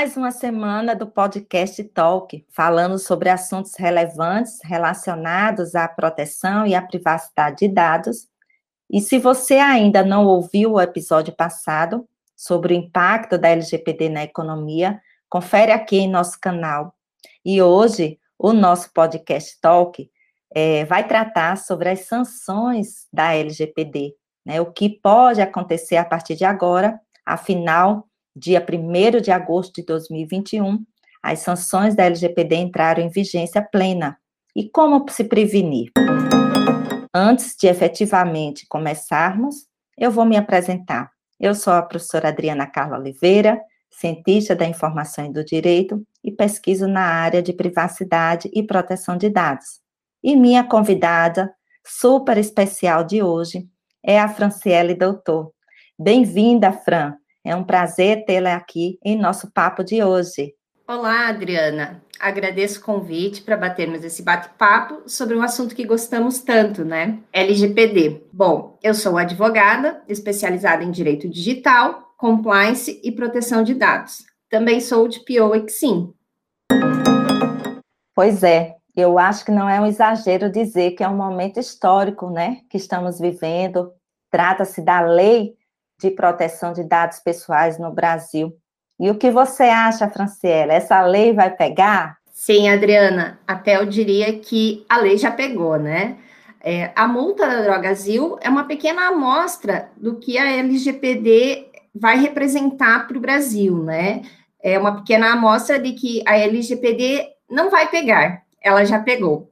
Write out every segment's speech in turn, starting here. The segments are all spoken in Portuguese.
mais uma semana do podcast Talk, falando sobre assuntos relevantes relacionados à proteção e à privacidade de dados. E se você ainda não ouviu o episódio passado sobre o impacto da LGPD na economia, confere aqui em nosso canal. E hoje, o nosso podcast Talk é, vai tratar sobre as sanções da LGPD, né, o que pode acontecer a partir de agora, afinal, dia 1 de agosto de 2021, as sanções da LGPD entraram em vigência plena. E como se prevenir? Antes de efetivamente começarmos, eu vou me apresentar. Eu sou a professora Adriana Carla Oliveira, cientista da informação e do direito e pesquiso na área de privacidade e proteção de dados. E minha convidada super especial de hoje é a Franciele Doutor. Bem-vinda, Fran. É um prazer tê-la aqui em nosso papo de hoje. Olá, Adriana. Agradeço o convite para batermos esse bate-papo sobre um assunto que gostamos tanto, né? LGPD. Bom, eu sou advogada, especializada em direito digital, compliance e proteção de dados. Também sou de PO Exim. Pois é, eu acho que não é um exagero dizer que é um momento histórico, né, que estamos vivendo. Trata-se da lei de proteção de dados pessoais no Brasil. E o que você acha, Franciela? Essa lei vai pegar? Sim, Adriana, até eu diria que a lei já pegou, né? É, a multa da Drogazil é uma pequena amostra do que a LGPD vai representar para o Brasil, né? É uma pequena amostra de que a LGPD não vai pegar, ela já pegou.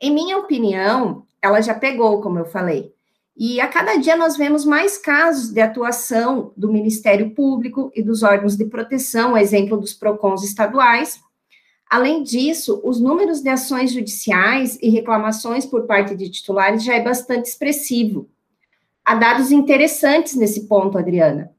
Em minha opinião, ela já pegou, como eu falei. E a cada dia nós vemos mais casos de atuação do Ministério Público e dos órgãos de proteção, exemplo dos PROCONs estaduais. Além disso, os números de ações judiciais e reclamações por parte de titulares já é bastante expressivo. Há dados interessantes nesse ponto, Adriana.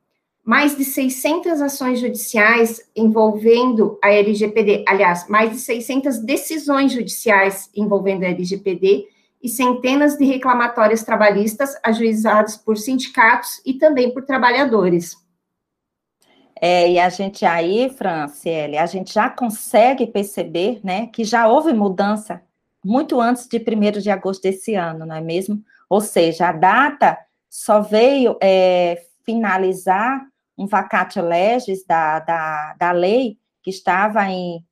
Mais de 600 ações judiciais envolvendo a LGPD, aliás, mais de 600 decisões judiciais envolvendo a LGPD e centenas de reclamatórios trabalhistas ajuizados por sindicatos e também por trabalhadores. É, e a gente aí, Franciele, a gente já consegue perceber, né, que já houve mudança muito antes de 1 de agosto desse ano, não é mesmo? Ou seja, a data só veio é, finalizar um vacatio legis da, da, da lei que estava em,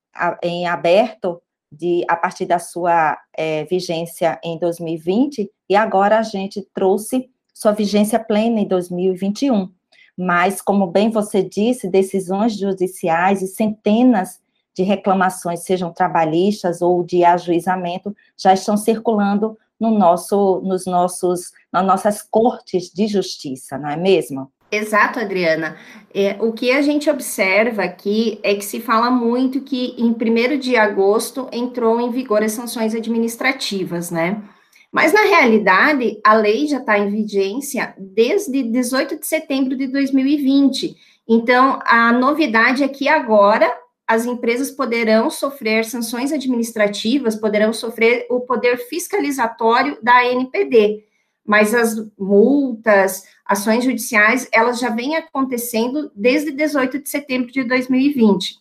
em aberto de, a partir da sua é, vigência em 2020, e agora a gente trouxe sua vigência plena em 2021. Mas, como bem você disse, decisões judiciais e centenas de reclamações, sejam trabalhistas ou de ajuizamento, já estão circulando no nosso, nos nossos, nas nossas cortes de justiça, não é mesmo? Exato, Adriana. É, o que a gente observa aqui é que se fala muito que em 1 de agosto entrou em vigor as sanções administrativas, né? Mas na realidade, a lei já está em vigência desde 18 de setembro de 2020. Então, a novidade é que agora as empresas poderão sofrer sanções administrativas, poderão sofrer o poder fiscalizatório da NPD mas as multas, ações judiciais, elas já vêm acontecendo desde 18 de setembro de 2020.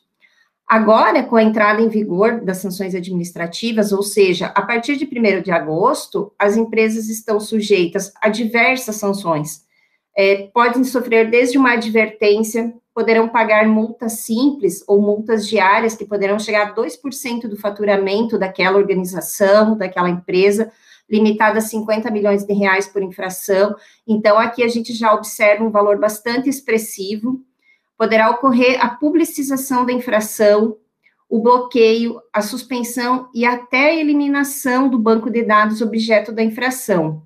Agora, com a entrada em vigor das sanções administrativas, ou seja, a partir de 1 de agosto, as empresas estão sujeitas a diversas sanções. É, podem sofrer desde uma advertência, poderão pagar multas simples ou multas diárias, que poderão chegar a 2% do faturamento daquela organização, daquela empresa, limitada a 50 milhões de reais por infração. Então, aqui a gente já observa um valor bastante expressivo. Poderá ocorrer a publicização da infração, o bloqueio, a suspensão e até a eliminação do banco de dados objeto da infração.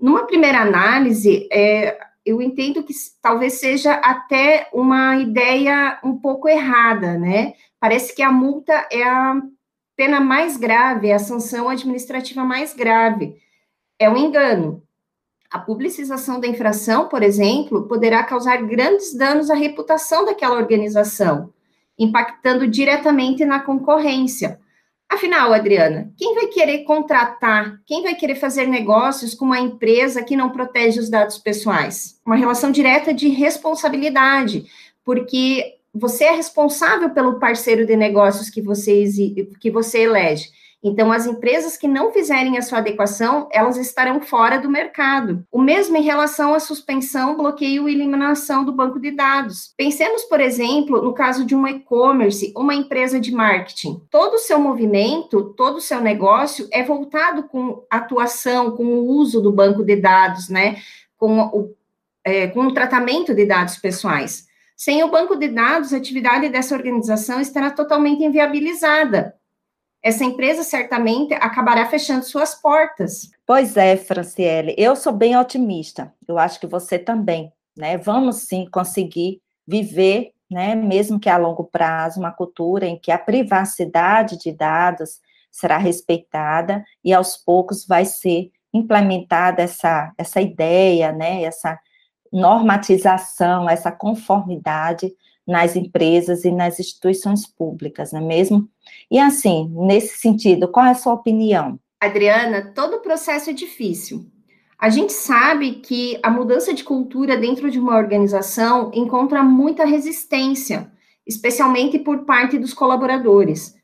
Numa primeira análise, é, eu entendo que talvez seja até uma ideia um pouco errada, né? Parece que a multa é a pena mais grave, é a sanção administrativa mais grave. É um engano. A publicização da infração, por exemplo, poderá causar grandes danos à reputação daquela organização, impactando diretamente na concorrência. Afinal, Adriana, quem vai querer contratar, quem vai querer fazer negócios com uma empresa que não protege os dados pessoais? Uma relação direta de responsabilidade, porque você é responsável pelo parceiro de negócios que você, que você elege. Então, as empresas que não fizerem a sua adequação, elas estarão fora do mercado. O mesmo em relação à suspensão, bloqueio e eliminação do banco de dados. Pensemos, por exemplo, no caso de um e-commerce, uma empresa de marketing. Todo o seu movimento, todo o seu negócio é voltado com atuação, com o uso do banco de dados, né? Com o, é, com o tratamento de dados pessoais. Sem o banco de dados, a atividade dessa organização estará totalmente inviabilizada essa empresa certamente acabará fechando suas portas. Pois é, Franciele, eu sou bem otimista. Eu acho que você também, né? Vamos sim conseguir viver, né, mesmo que a longo prazo, uma cultura em que a privacidade de dados será respeitada e aos poucos vai ser implementada essa essa ideia, né, essa normatização, essa conformidade nas empresas e nas instituições públicas, não é mesmo? E assim, nesse sentido, qual é a sua opinião? Adriana, todo processo é difícil. A gente sabe que a mudança de cultura dentro de uma organização encontra muita resistência, especialmente por parte dos colaboradores.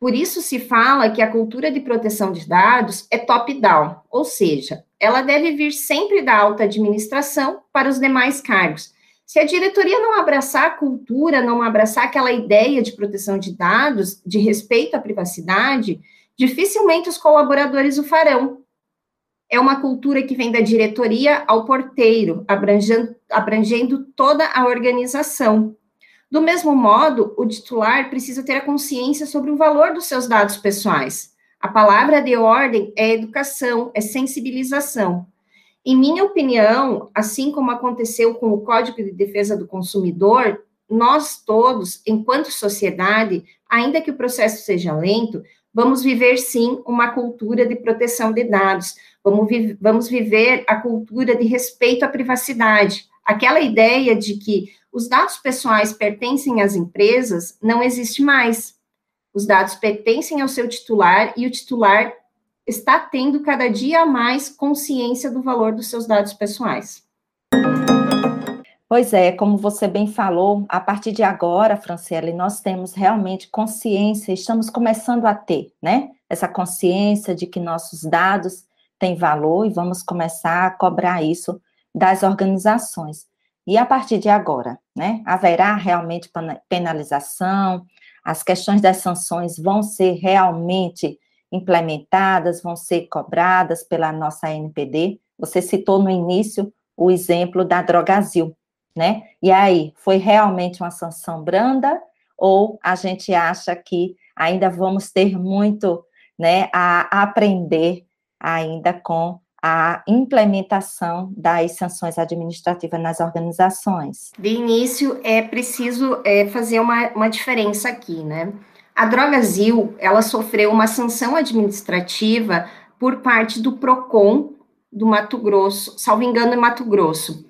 Por isso se fala que a cultura de proteção de dados é top-down, ou seja, ela deve vir sempre da alta administração para os demais cargos, se a diretoria não abraçar a cultura, não abraçar aquela ideia de proteção de dados, de respeito à privacidade, dificilmente os colaboradores o farão. É uma cultura que vem da diretoria ao porteiro, abrangendo, abrangendo toda a organização. Do mesmo modo, o titular precisa ter a consciência sobre o valor dos seus dados pessoais. A palavra de ordem é educação, é sensibilização. Em minha opinião, assim como aconteceu com o Código de Defesa do Consumidor, nós todos, enquanto sociedade, ainda que o processo seja lento, vamos viver sim uma cultura de proteção de dados, vamos, vi vamos viver a cultura de respeito à privacidade. Aquela ideia de que os dados pessoais pertencem às empresas não existe mais. Os dados pertencem ao seu titular e o titular está tendo cada dia mais consciência do valor dos seus dados pessoais. Pois é, como você bem falou, a partir de agora, Franciele, nós temos realmente consciência, estamos começando a ter, né? Essa consciência de que nossos dados têm valor e vamos começar a cobrar isso das organizações. E a partir de agora, né? Haverá realmente penalização, as questões das sanções vão ser realmente implementadas, vão ser cobradas pela nossa NPD. Você citou no início o exemplo da Drogazil, né? E aí, foi realmente uma sanção branda ou a gente acha que ainda vamos ter muito, né, a aprender ainda com a implementação das sanções administrativas nas organizações? De início, é preciso é, fazer uma, uma diferença aqui, né? A Drogazil, ela sofreu uma sanção administrativa por parte do PROCON do Mato Grosso, salvo engano, é Mato Grosso.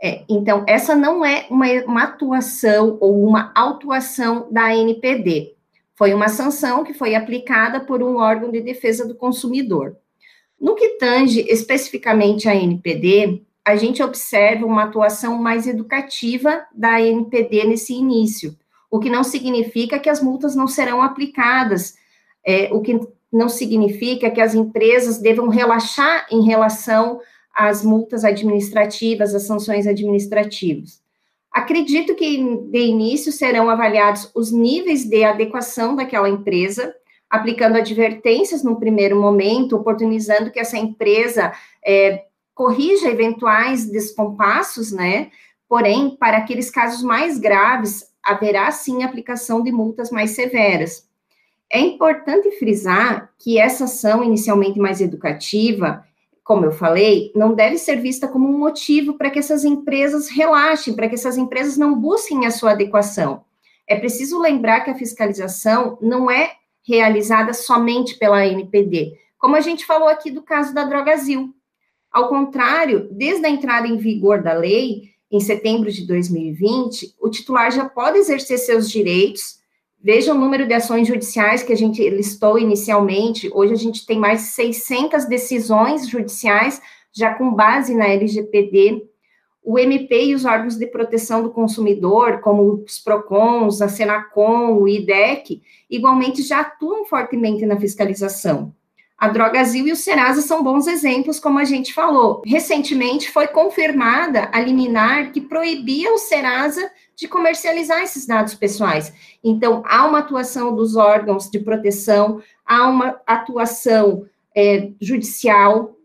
É, então, essa não é uma, uma atuação ou uma autuação da NPD. Foi uma sanção que foi aplicada por um órgão de defesa do consumidor. No que tange especificamente a NPD, a gente observa uma atuação mais educativa da NPD nesse início, o que não significa que as multas não serão aplicadas, é, o que não significa que as empresas devam relaxar em relação às multas administrativas, às sanções administrativas. Acredito que de início serão avaliados os níveis de adequação daquela empresa, aplicando advertências no primeiro momento, oportunizando que essa empresa é, corrija eventuais descompassos, né? Porém, para aqueles casos mais graves, haverá sim aplicação de multas mais severas. É importante frisar que essa ação inicialmente mais educativa, como eu falei, não deve ser vista como um motivo para que essas empresas relaxem, para que essas empresas não busquem a sua adequação. É preciso lembrar que a fiscalização não é realizada somente pela NPD, como a gente falou aqui do caso da Drogazil. Ao contrário, desde a entrada em vigor da lei, em setembro de 2020, o titular já pode exercer seus direitos. Veja o número de ações judiciais que a gente listou inicialmente. Hoje a gente tem mais de 600 decisões judiciais já com base na LGPD. O MP e os órgãos de proteção do consumidor, como os PROCONs, a Senacom, o IDEC, igualmente já atuam fortemente na fiscalização. A Drogazil e o Serasa são bons exemplos, como a gente falou. Recentemente foi confirmada a liminar que proibia o Serasa de comercializar esses dados pessoais. Então, há uma atuação dos órgãos de proteção, há uma atuação é, judicial,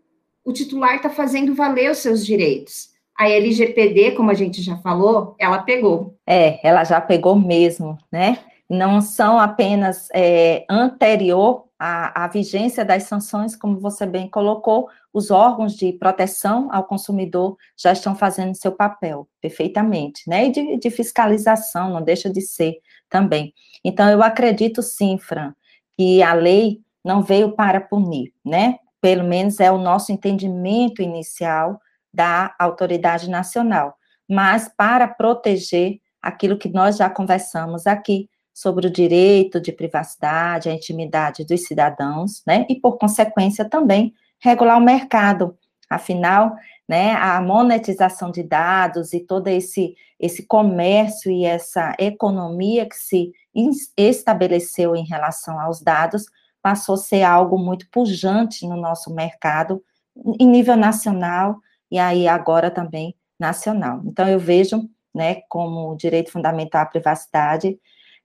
o titular está fazendo valer os seus direitos. A LGPD, como a gente já falou, ela pegou. É, ela já pegou mesmo, né? Não são apenas é, anterior à, à vigência das sanções, como você bem colocou, os órgãos de proteção ao consumidor já estão fazendo seu papel perfeitamente, né? E de, de fiscalização, não deixa de ser também. Então, eu acredito sim, Fran, que a lei não veio para punir, né? Pelo menos é o nosso entendimento inicial da autoridade nacional, mas para proteger aquilo que nós já conversamos aqui sobre o direito de privacidade, a intimidade dos cidadãos, né? E por consequência também regular o mercado. Afinal, né, a monetização de dados e todo esse esse comércio e essa economia que se estabeleceu em relação aos dados passou a ser algo muito pujante no nosso mercado em nível nacional e aí agora também nacional. Então, eu vejo, né, como direito fundamental à privacidade,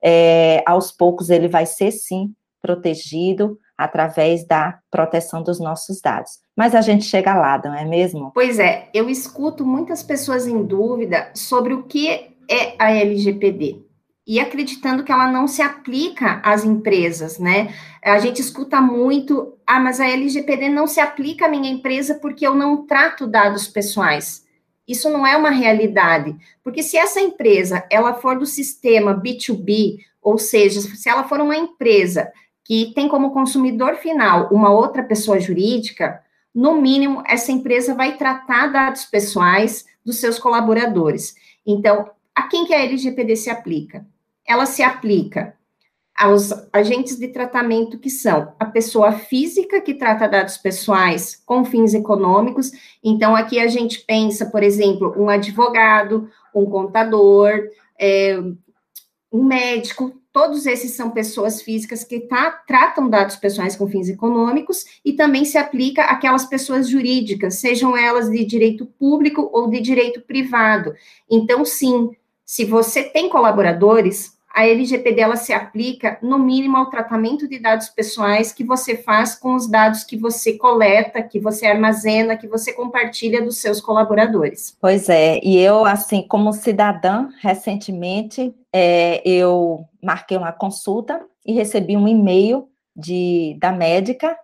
é, aos poucos ele vai ser, sim, protegido através da proteção dos nossos dados. Mas a gente chega lá, não é mesmo? Pois é, eu escuto muitas pessoas em dúvida sobre o que é a LGPD e acreditando que ela não se aplica às empresas, né? A gente escuta muito, ah, mas a LGPD não se aplica à minha empresa porque eu não trato dados pessoais. Isso não é uma realidade, porque se essa empresa ela for do sistema B2B, ou seja, se ela for uma empresa que tem como consumidor final uma outra pessoa jurídica, no mínimo essa empresa vai tratar dados pessoais dos seus colaboradores. Então, a quem que a LGPD se aplica? Ela se aplica aos agentes de tratamento que são a pessoa física que trata dados pessoais com fins econômicos. Então, aqui a gente pensa, por exemplo, um advogado, um contador, é, um médico, todos esses são pessoas físicas que tá, tratam dados pessoais com fins econômicos e também se aplica aquelas pessoas jurídicas, sejam elas de direito público ou de direito privado. Então, sim, se você tem colaboradores, a LGPD ela se aplica no mínimo ao tratamento de dados pessoais que você faz com os dados que você coleta, que você armazena, que você compartilha dos seus colaboradores. Pois é, e eu, assim, como cidadã, recentemente, é, eu marquei uma consulta e recebi um e-mail de, da médica,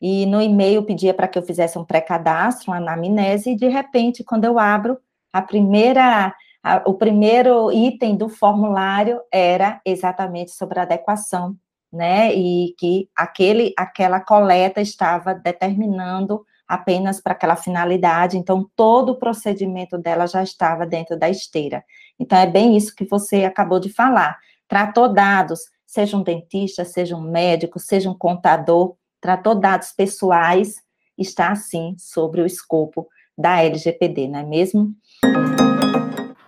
e no e-mail pedia para que eu fizesse um pré-cadastro, uma anamnese, e de repente, quando eu abro, a primeira a, o primeiro item do formulário era exatamente sobre adequação, né? E que aquele, aquela coleta estava determinando apenas para aquela finalidade, então todo o procedimento dela já estava dentro da esteira. Então é bem isso que você acabou de falar. Tratou dados, seja um dentista, seja um médico, seja um contador, tratou dados pessoais, está sim sobre o escopo da LGPD, não é mesmo?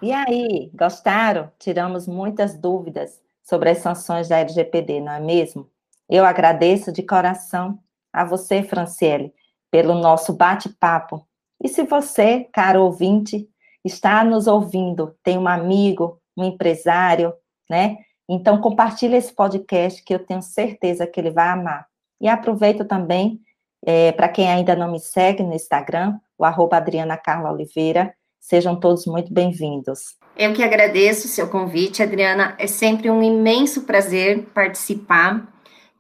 E aí, gostaram? Tiramos muitas dúvidas sobre as sanções da LGPD, não é mesmo? Eu agradeço de coração a você, Franciele, pelo nosso bate-papo. E se você, caro ouvinte, está nos ouvindo, tem um amigo, um empresário, né? Então compartilhe esse podcast que eu tenho certeza que ele vai amar. E aproveito também, é, para quem ainda não me segue no Instagram, o arroba Adriana Carla Oliveira, Sejam todos muito bem-vindos. Eu que agradeço o seu convite, Adriana. É sempre um imenso prazer participar.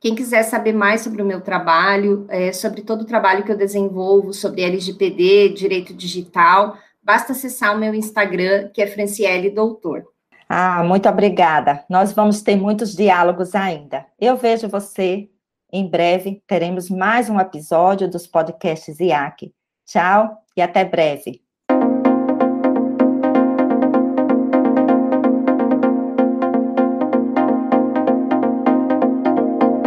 Quem quiser saber mais sobre o meu trabalho, é, sobre todo o trabalho que eu desenvolvo, sobre LGPD, direito digital, basta acessar o meu Instagram, que é Franciele Doutor. Ah, muito obrigada. Nós vamos ter muitos diálogos ainda. Eu vejo você em breve. Teremos mais um episódio dos podcasts IAC. Tchau e até breve.